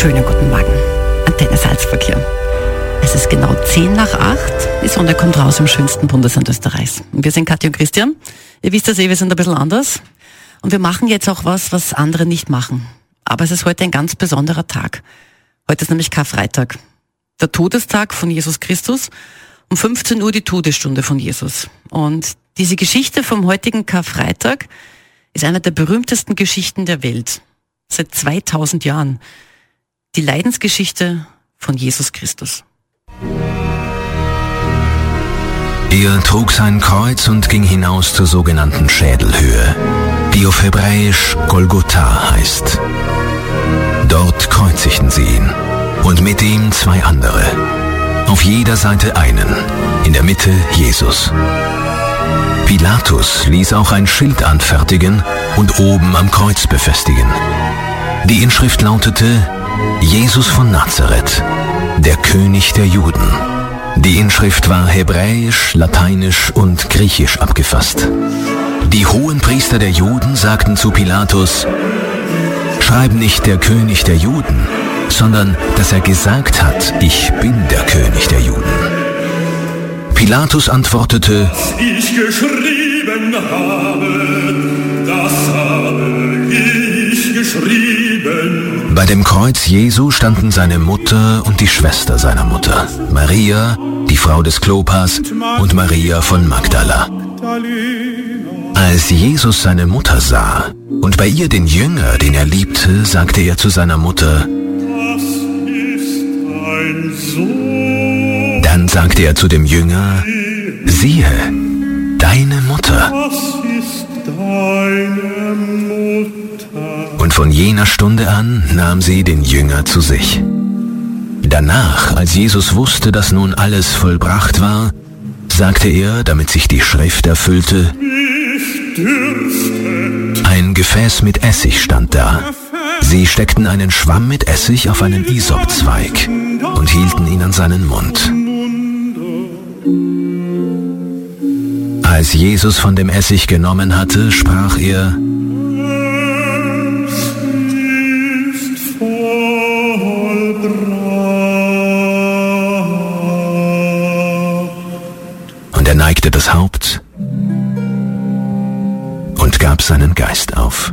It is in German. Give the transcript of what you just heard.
Schönen guten Morgen. Antenne Salzverkehr. Es ist genau 10 nach 8. Die Sonne kommt raus im schönsten Bundesland Österreichs. Wir sind Katja und Christian. Ihr wisst das eh, wir sind ein bisschen anders. Und wir machen jetzt auch was, was andere nicht machen. Aber es ist heute ein ganz besonderer Tag. Heute ist nämlich Karfreitag. Der Todestag von Jesus Christus. Um 15 Uhr die Todesstunde von Jesus. Und diese Geschichte vom heutigen Karfreitag ist eine der berühmtesten Geschichten der Welt. Seit 2000 Jahren. Die Leidensgeschichte von Jesus Christus. Er trug sein Kreuz und ging hinaus zur sogenannten Schädelhöhe, die auf Hebräisch Golgotha heißt. Dort kreuzigten sie ihn und mit ihm zwei andere. Auf jeder Seite einen, in der Mitte Jesus. Pilatus ließ auch ein Schild anfertigen und oben am Kreuz befestigen. Die Inschrift lautete Jesus von Nazareth, der König der Juden. Die Inschrift war hebräisch, lateinisch und griechisch abgefasst. Die hohen Priester der Juden sagten zu Pilatus, Schreib nicht der König der Juden, sondern dass er gesagt hat, ich bin der König der Juden. Pilatus antwortete, ich geschrieben habe, das habe ich geschrieben. Bei dem Kreuz Jesu standen seine Mutter und die Schwester seiner Mutter, Maria, die Frau des Klopas und Maria von Magdala. Als Jesus seine Mutter sah und bei ihr den Jünger, den er liebte, sagte er zu seiner Mutter, Das ist ein Sohn. dann sagte er zu dem Jünger, siehe, deine Mutter. Und von jener Stunde an nahm sie den Jünger zu sich. Danach, als Jesus wusste, dass nun alles vollbracht war, sagte er, damit sich die Schrift erfüllte, ein Gefäß mit Essig stand da. Sie steckten einen Schwamm mit Essig auf einen Isopzweig und hielten ihn an seinen Mund. Als Jesus von dem Essig genommen hatte, sprach er, und er neigte das Haupt und gab seinen Geist auf.